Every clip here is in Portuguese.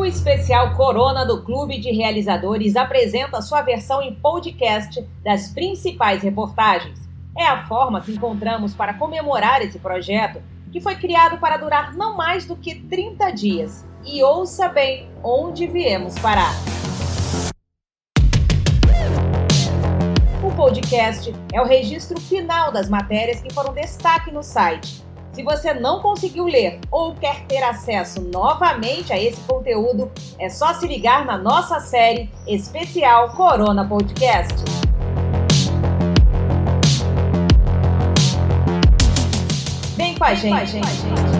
O especial Corona do Clube de Realizadores apresenta sua versão em podcast das principais reportagens. É a forma que encontramos para comemorar esse projeto, que foi criado para durar não mais do que 30 dias. E ouça bem onde viemos parar. O podcast é o registro final das matérias que foram destaque no site se você não conseguiu ler ou quer ter acesso novamente a esse conteúdo, é só se ligar na nossa série especial Corona Podcast. Vem com a Vem gente. Com a gente.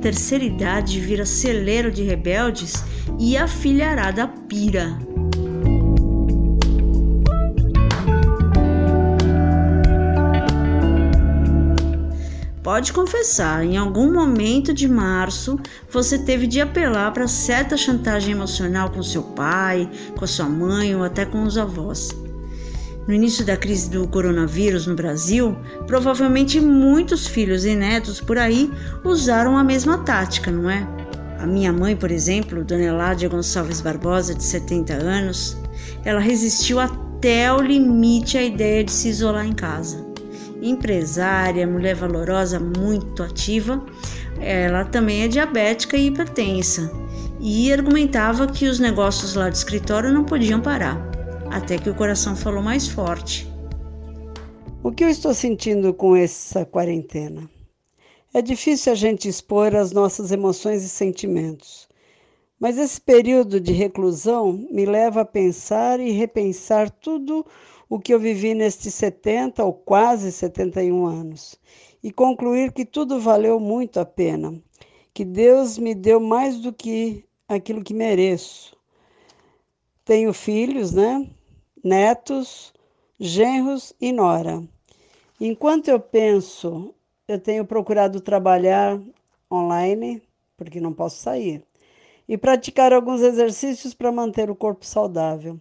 Terceira idade vira celeiro de rebeldes e a filharada pira. Pode confessar, em algum momento de março você teve de apelar para certa chantagem emocional com seu pai, com a sua mãe ou até com os avós. No início da crise do coronavírus no Brasil, provavelmente muitos filhos e netos por aí usaram a mesma tática, não é? A minha mãe, por exemplo, Dona Eládia Gonçalves Barbosa, de 70 anos, ela resistiu até o limite à ideia de se isolar em casa. Empresária, mulher valorosa, muito ativa, ela também é diabética e hipertensa e argumentava que os negócios lá do escritório não podiam parar até que o coração falou mais forte. O que eu estou sentindo com essa quarentena? É difícil a gente expor as nossas emoções e sentimentos, mas esse período de reclusão me leva a pensar e repensar tudo o que eu vivi nestes 70 ou quase 71 anos e concluir que tudo valeu muito a pena, que Deus me deu mais do que aquilo que mereço. Tenho filhos, né? Netos, genros e nora. Enquanto eu penso, eu tenho procurado trabalhar online, porque não posso sair, e praticar alguns exercícios para manter o corpo saudável.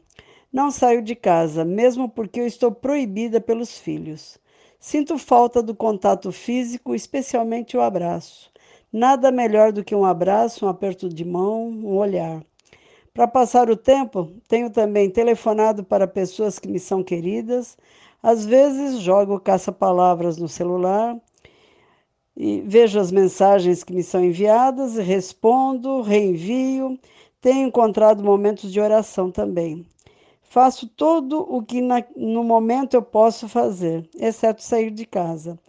Não saio de casa, mesmo porque eu estou proibida pelos filhos. Sinto falta do contato físico, especialmente o abraço. Nada melhor do que um abraço, um aperto de mão, um olhar. Para passar o tempo, tenho também telefonado para pessoas que me são queridas. Às vezes jogo caça-palavras no celular e vejo as mensagens que me são enviadas, respondo, reenvio. Tenho encontrado momentos de oração também. Faço tudo o que na, no momento eu posso fazer, exceto sair de casa.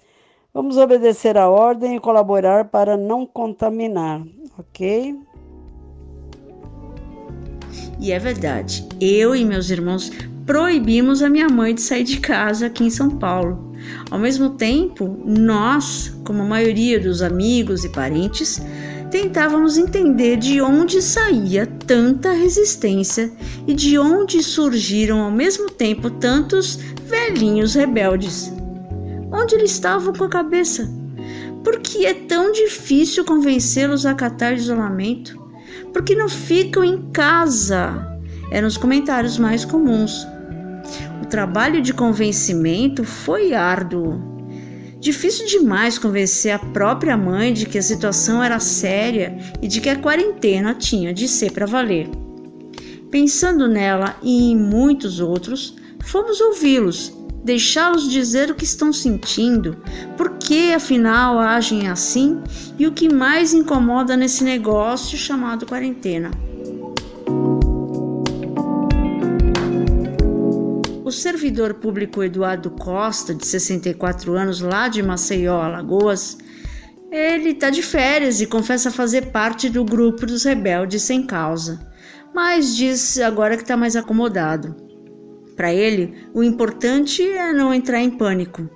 Vamos obedecer a ordem e colaborar para não contaminar, ok? E é verdade, eu e meus irmãos proibimos a minha mãe de sair de casa aqui em São Paulo. Ao mesmo tempo, nós, como a maioria dos amigos e parentes, tentávamos entender de onde saía tanta resistência e de onde surgiram ao mesmo tempo tantos velhinhos rebeldes. Onde eles estavam com a cabeça? Por que é tão difícil convencê-los a acatar isolamento? Porque não ficam em casa? Eram os comentários mais comuns. O trabalho de convencimento foi árduo. Difícil demais convencer a própria mãe de que a situação era séria e de que a quarentena tinha de ser para valer. Pensando nela e em muitos outros, fomos ouvi-los deixá-los dizer o que estão sentindo, por que afinal agem assim e o que mais incomoda nesse negócio chamado quarentena. O servidor público Eduardo Costa, de 64 anos, lá de Maceió, Alagoas, ele está de férias e confessa fazer parte do grupo dos rebeldes sem causa, mas diz agora que está mais acomodado. Para ele, o importante é não entrar em pânico.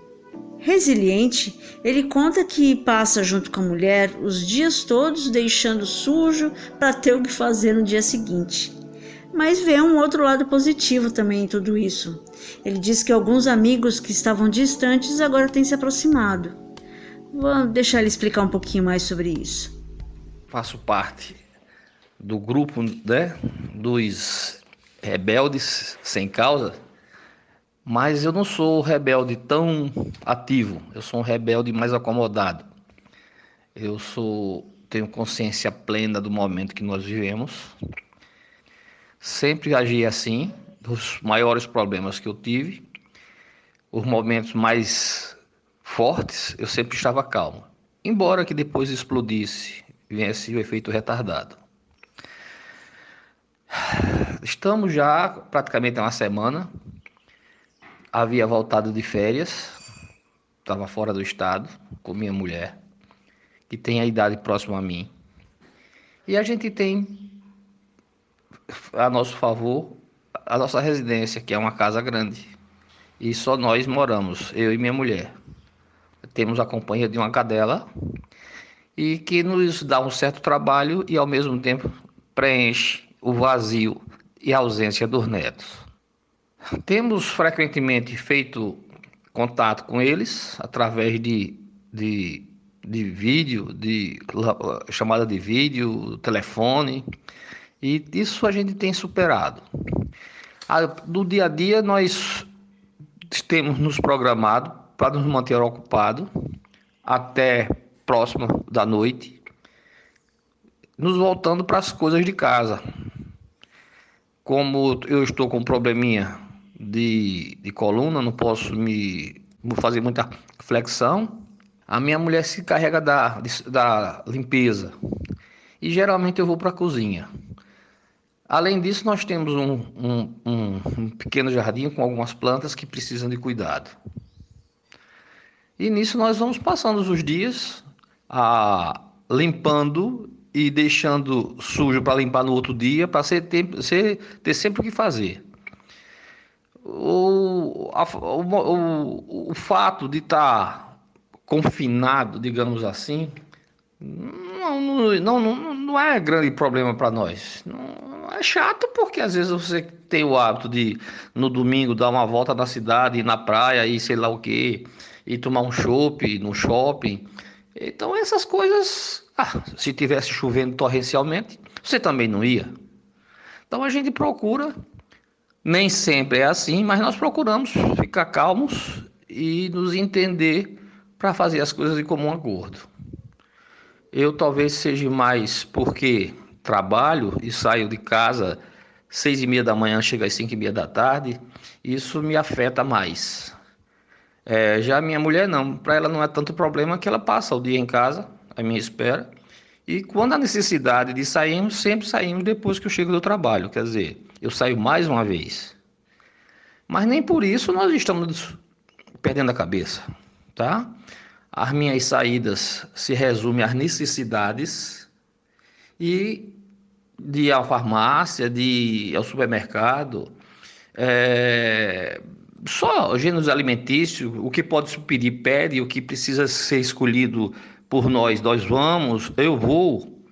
Resiliente, ele conta que passa junto com a mulher os dias todos deixando sujo para ter o que fazer no dia seguinte. Mas vê um outro lado positivo também em tudo isso. Ele diz que alguns amigos que estavam distantes agora têm se aproximado. Vou deixar ele explicar um pouquinho mais sobre isso. faço parte do grupo né, dos rebeldes sem causa, mas eu não sou rebelde tão ativo, eu sou um rebelde mais acomodado. Eu sou tenho consciência plena do momento que nós vivemos. Sempre agi assim, dos maiores problemas que eu tive, os momentos mais fortes, eu sempre estava calmo. Embora que depois explodisse, viesse o efeito retardado. Estamos já praticamente há uma semana. Havia voltado de férias, estava fora do estado com minha mulher, que tem a idade próxima a mim. E a gente tem a nosso favor a nossa residência, que é uma casa grande. E só nós moramos, eu e minha mulher. Temos a companhia de uma cadela e que nos dá um certo trabalho e ao mesmo tempo preenche o vazio e ausência dos netos. Temos frequentemente feito contato com eles através de, de, de vídeo, de chamada de vídeo, telefone, e isso a gente tem superado. No dia a dia, nós temos nos programado para nos manter ocupado até próximo da noite, nos voltando para as coisas de casa. Como eu estou com um probleminha de, de coluna, não posso me fazer muita flexão, a minha mulher se carrega da, da limpeza. E geralmente eu vou para a cozinha. Além disso, nós temos um, um, um, pequeno jardim com algumas plantas que precisam de cuidado. E nisso nós vamos passando os dias a, limpando e deixando sujo para limpar no outro dia, para ser, ter, ter sempre o que fazer. O, a, o, o, o, fato de estar tá confinado, digamos assim, não, não, não, não é grande problema para nós. Não, é chato porque às vezes você tem o hábito de no domingo dar uma volta na cidade, ir na praia e sei lá o que, e tomar um chopp no shopping. Então essas coisas, ah, se tivesse chovendo torrencialmente, você também não ia. Então a gente procura, nem sempre é assim, mas nós procuramos ficar calmos e nos entender para fazer as coisas de comum acordo. Eu talvez seja mais porque trabalho e saio de casa seis e meia da manhã, chego às cinco e meia da tarde, isso me afeta mais. É, já minha mulher não, para ela não é tanto problema que ela passa o dia em casa, à minha espera. E quando há necessidade de sairmos, sempre saímos depois que eu chego do trabalho. Quer dizer, eu saio mais uma vez. Mas nem por isso nós estamos perdendo a cabeça, tá? As minhas saídas se resumem às necessidades e de ir à farmácia, de ir ao supermercado, é, só gêneros alimentícios, o que pode se pedir, pede, o que precisa ser escolhido por nós, nós vamos, eu vou.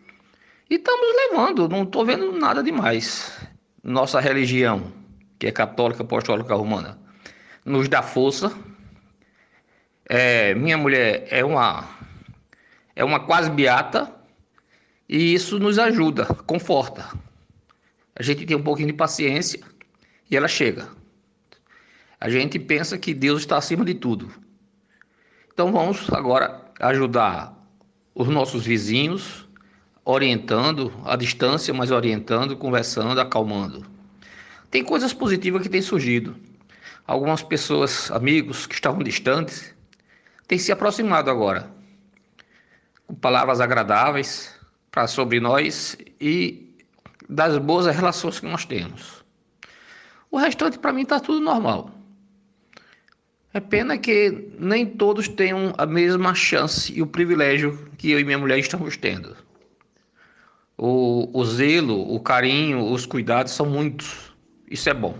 E estamos levando, não estou vendo nada demais. Nossa religião, que é católica apostólica romana, nos dá força. É, minha mulher é uma, é uma quase beata e isso nos ajuda, conforta. A gente tem um pouquinho de paciência e ela chega. A gente pensa que Deus está acima de tudo. Então vamos agora ajudar os nossos vizinhos, orientando à distância, mas orientando, conversando, acalmando. Tem coisas positivas que têm surgido. Algumas pessoas, amigos que estavam distantes, têm se aproximado agora, com palavras agradáveis para sobre nós e das boas relações que nós temos. O restante, para mim, está tudo normal. É pena que nem todos tenham a mesma chance e o privilégio que eu e minha mulher estamos tendo. O, o zelo, o carinho, os cuidados são muitos. Isso é bom.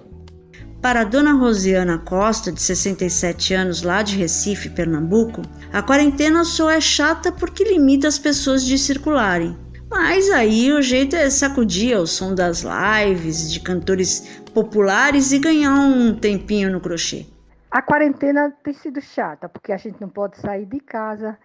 Para a dona Rosiana Costa, de 67 anos, lá de Recife, Pernambuco, a quarentena só é chata porque limita as pessoas de circularem. Mas aí o jeito é sacudir ao som das lives de cantores populares e ganhar um tempinho no crochê. A quarentena tem sido chata, porque a gente não pode sair de casa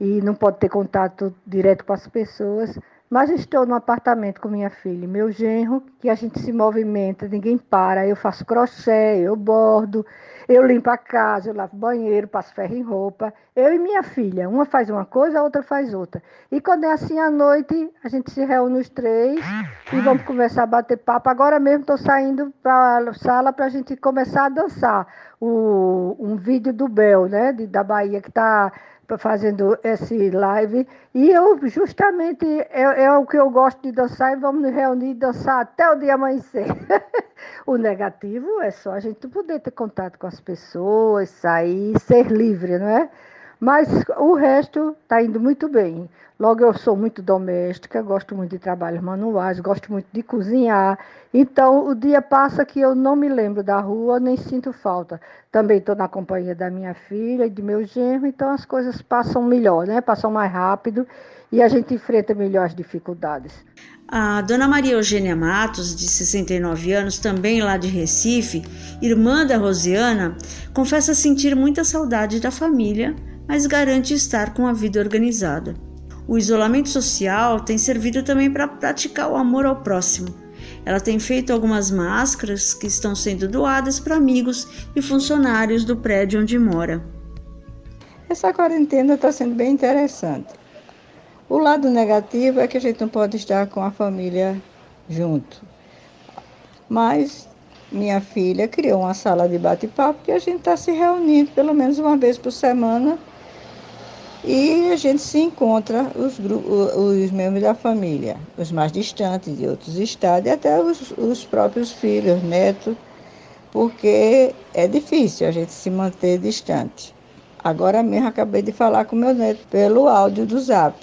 e não pode ter contato direto com as pessoas, Mas estou no apartamento com minha filha e meu genro, que a gente se movimenta, ninguém para. Eu faço crochê, eu bordo, eu limpo a casa, eu lavo banheiro, passo ferro em roupa. Eu e minha filha, uma faz uma coisa, a outra faz outra. E quando é assim à noite, a gente se reúne os três e vamos começar a bater papo. Agora mesmo estou saindo para a sala para a gente começar a dançar o, um vídeo do Bel, né, de, da Bahia, que está fazendo esse live. E eu, justamente, é, é, o que eu gosto de dançar e vamos nos reunir e dançar até o dia amanhecer. o negativo é só a gente poder ter contato com as pessoas, sair, ser livre, não é? Mas o resto está indo muito bem. Logo, eu sou muito doméstica, gosto muito de trabalhos manuais, gosto muito de cozinhar. Então, o dia passa que eu não me lembro da rua, nem sinto falta. Também estou na companhia da minha filha e de meu genro, então as coisas passam melhor, né? Passam mais rápido e a gente enfrenta melhor as dificuldades. A dona Maria Eugênia Matos, de 69 anos, também lá de Recife, irmã da Rosiana, confessa sentir muita saudade da família mas garante estar com a vida organizada. O isolamento social tem servido também para praticar o amor ao próximo. Ela tem feito algumas máscaras que estão sendo doadas para amigos e funcionários do prédio onde mora. Essa quarentena está sendo bem interessante. O lado negativo é que a gente não pode estar com a família junto. Mas minha filha criou uma sala de bate-papo que a gente está se reunindo pelo menos uma vez por semana e a gente se encontra os, os membros da família, os mais distantes de outros estados e até os, os próprios filhos, netos, porque é difícil a gente se manter distante. Agora mesmo acabei de falar com meu neto pelo áudio do zap,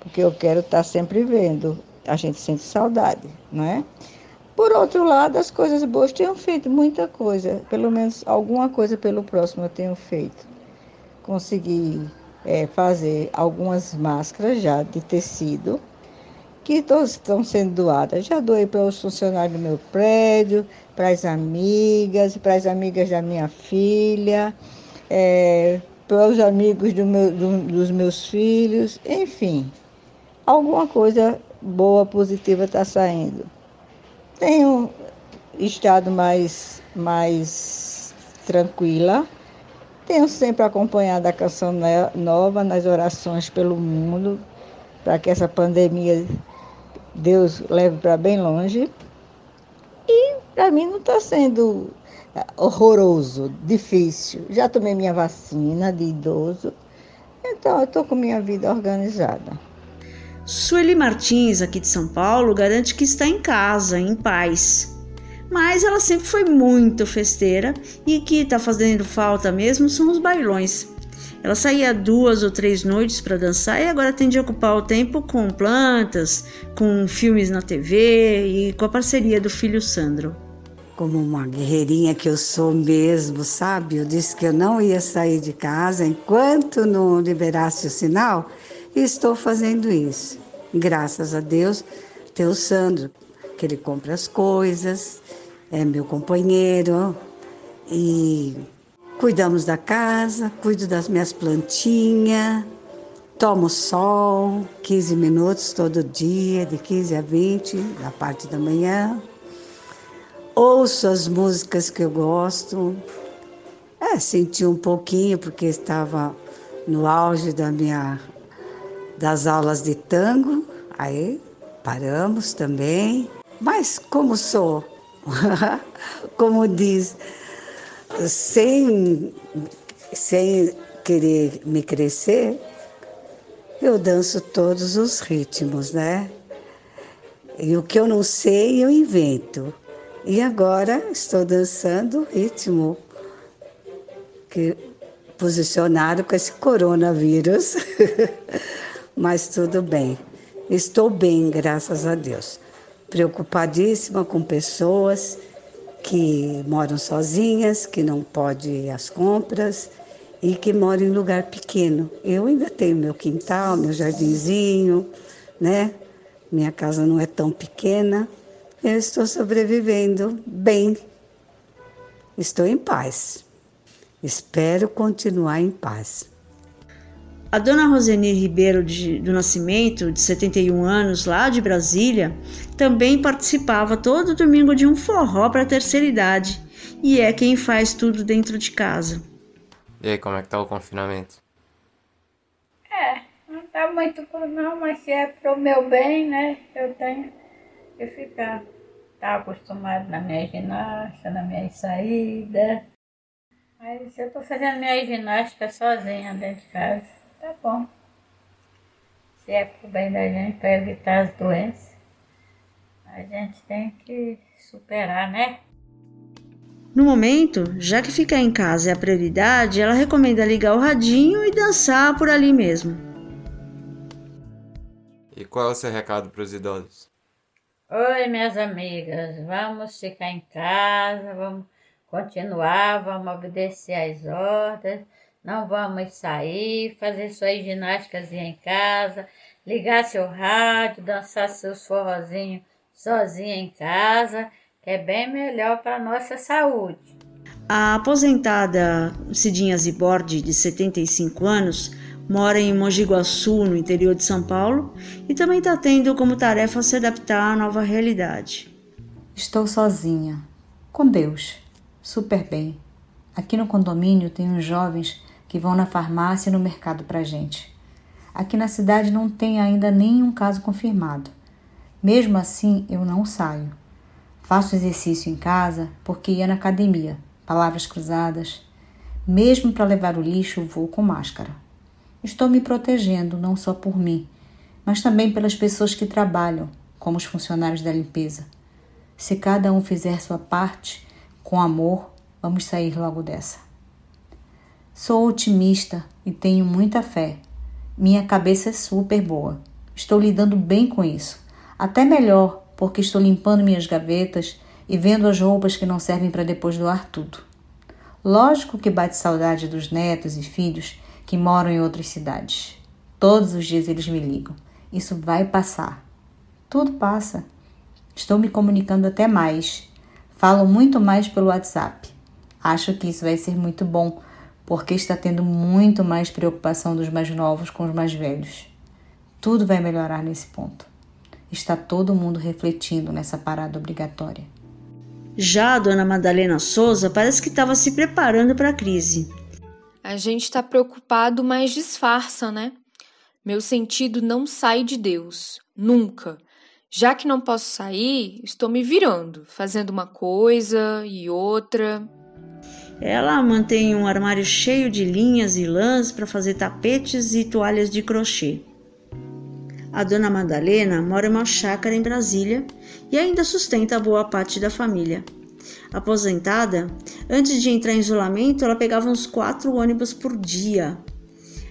porque eu quero estar sempre vendo. A gente sente saudade, não é? Por outro lado, as coisas boas tenho feito muita coisa, pelo menos alguma coisa pelo próximo eu tenho feito. Consegui é, fazer algumas máscaras já de tecido que todos estão sendo doadas. Já doei para os funcionários do meu prédio, para as amigas, para as amigas da minha filha, é, para os amigos do meu, do, dos meus filhos, enfim, alguma coisa boa, positiva está saindo. Tenho estado mais, mais tranquila, tenho sempre acompanhado a canção nova nas orações pelo mundo, para que essa pandemia Deus leve para bem longe. E para mim não está sendo é, horroroso, difícil. Já tomei minha vacina de idoso, então eu estou com minha vida organizada. Sueli Martins, aqui de São Paulo, garante que está em casa, em paz mas ela sempre foi muito festeira e que está fazendo falta mesmo são os bailões. Ela saía duas ou três noites para dançar e agora tem de ocupar o tempo com plantas, com filmes na TV e com a parceria do filho Sandro. Como uma guerreirinha que eu sou mesmo, sabe? Eu disse que eu não ia sair de casa enquanto não liberasse o sinal e estou fazendo isso. Graças a Deus, tem o Sandro, que ele compra as coisas, é meu companheiro e cuidamos da casa, cuido das minhas plantinhas, tomo sol 15 minutos todo dia, de 15 a 20, da parte da manhã. Ouço as músicas que eu gosto. É, senti um pouquinho porque estava no auge da minha das aulas de tango. Aí paramos também. Mas como sou como diz, sem, sem querer me crescer, eu danço todos os ritmos, né? E o que eu não sei, eu invento. E agora estou dançando ritmo que posicionado com esse coronavírus. Mas tudo bem. Estou bem, graças a Deus preocupadíssima com pessoas que moram sozinhas, que não podem ir às compras e que moram em lugar pequeno. Eu ainda tenho meu quintal, meu jardinzinho, né? Minha casa não é tão pequena. Eu estou sobrevivendo bem. Estou em paz. Espero continuar em paz. A dona Roseni Ribeiro de, do Nascimento, de 71 anos, lá de Brasília, também participava todo domingo de um forró para a terceira idade e é quem faz tudo dentro de casa. E aí, como é que tá o confinamento? É, não tá muito bom não, mas se é pro meu bem, né, eu tenho que ficar. Tá acostumado na minha ginástica, na minha saída. Mas eu tô fazendo minha ginástica sozinha dentro de casa, tá bom. Se é pro bem da gente, para evitar as doenças, a gente tem que superar, né? No momento, já que ficar em casa é a prioridade, ela recomenda ligar o radinho e dançar por ali mesmo. E qual é o seu recado para os idosos? Oi, minhas amigas, vamos ficar em casa, vamos continuar, vamos obedecer às ordens, não vamos sair, fazer suas ginásticas em casa, ligar seu rádio, dançar seus forrozinhos sozinha em casa é bem melhor para a nossa saúde. A aposentada Cidinha Zibordi, de 75 anos, mora em Mogi Guaçu, no interior de São Paulo, e também está tendo como tarefa se adaptar à nova realidade. Estou sozinha, com Deus, super bem. Aqui no condomínio tem uns jovens que vão na farmácia e no mercado para gente. Aqui na cidade não tem ainda nenhum caso confirmado. Mesmo assim, eu não saio. Faço exercício em casa porque ia na academia, palavras cruzadas. Mesmo para levar o lixo, vou com máscara. Estou me protegendo não só por mim, mas também pelas pessoas que trabalham, como os funcionários da limpeza. Se cada um fizer sua parte, com amor, vamos sair logo dessa. Sou otimista e tenho muita fé. Minha cabeça é super boa. Estou lidando bem com isso. Até melhor porque estou limpando minhas gavetas e vendo as roupas que não servem para depois doar tudo. Lógico que bate saudade dos netos e filhos que moram em outras cidades. Todos os dias eles me ligam. Isso vai passar. Tudo passa. Estou me comunicando até mais. Falo muito mais pelo WhatsApp. Acho que isso vai ser muito bom, porque está tendo muito mais preocupação dos mais novos com os mais velhos. Tudo vai melhorar nesse ponto. Está todo mundo refletindo nessa parada obrigatória. Já a dona Madalena Souza parece que estava se preparando para a crise. A gente está preocupado, mas disfarça, né? Meu sentido não sai de Deus, nunca. Já que não posso sair, estou me virando, fazendo uma coisa e outra. Ela mantém um armário cheio de linhas e lãs para fazer tapetes e toalhas de crochê. A dona Madalena mora em uma chácara em Brasília e ainda sustenta boa parte da família. Aposentada, antes de entrar em isolamento, ela pegava uns quatro ônibus por dia.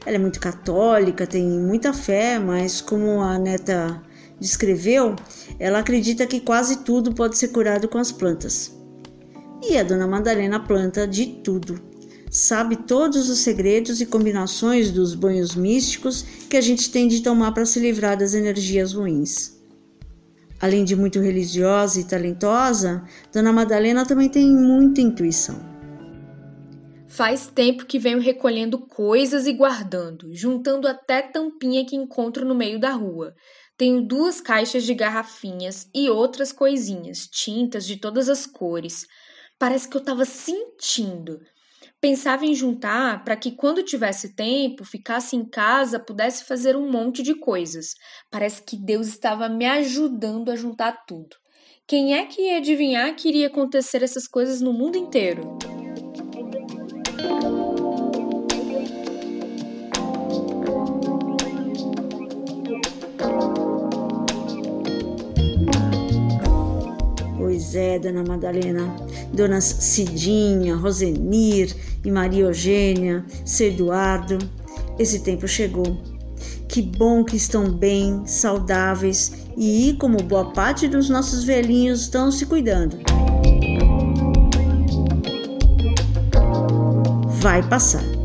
Ela é muito católica, tem muita fé, mas como a neta descreveu, ela acredita que quase tudo pode ser curado com as plantas. E a dona Madalena planta de tudo sabe todos os segredos e combinações dos banhos místicos que a gente tem de tomar para se livrar das energias ruins. Além de muito religiosa e talentosa, Dona Madalena também tem muita intuição. Faz tempo que venho recolhendo coisas e guardando, juntando até tampinha que encontro no meio da rua. Tenho duas caixas de garrafinhas e outras coisinhas, tintas de todas as cores. Parece que eu estava sentindo Pensava em juntar para que, quando tivesse tempo, ficasse em casa, pudesse fazer um monte de coisas. Parece que Deus estava me ajudando a juntar tudo. Quem é que ia adivinhar que iria acontecer essas coisas no mundo inteiro? Pois é, dona Madalena, donas Cidinha, Rosenir e Maria Eugênia, seu Eduardo, esse tempo chegou. Que bom que estão bem, saudáveis e, como boa parte dos nossos velhinhos, estão se cuidando. Vai passar.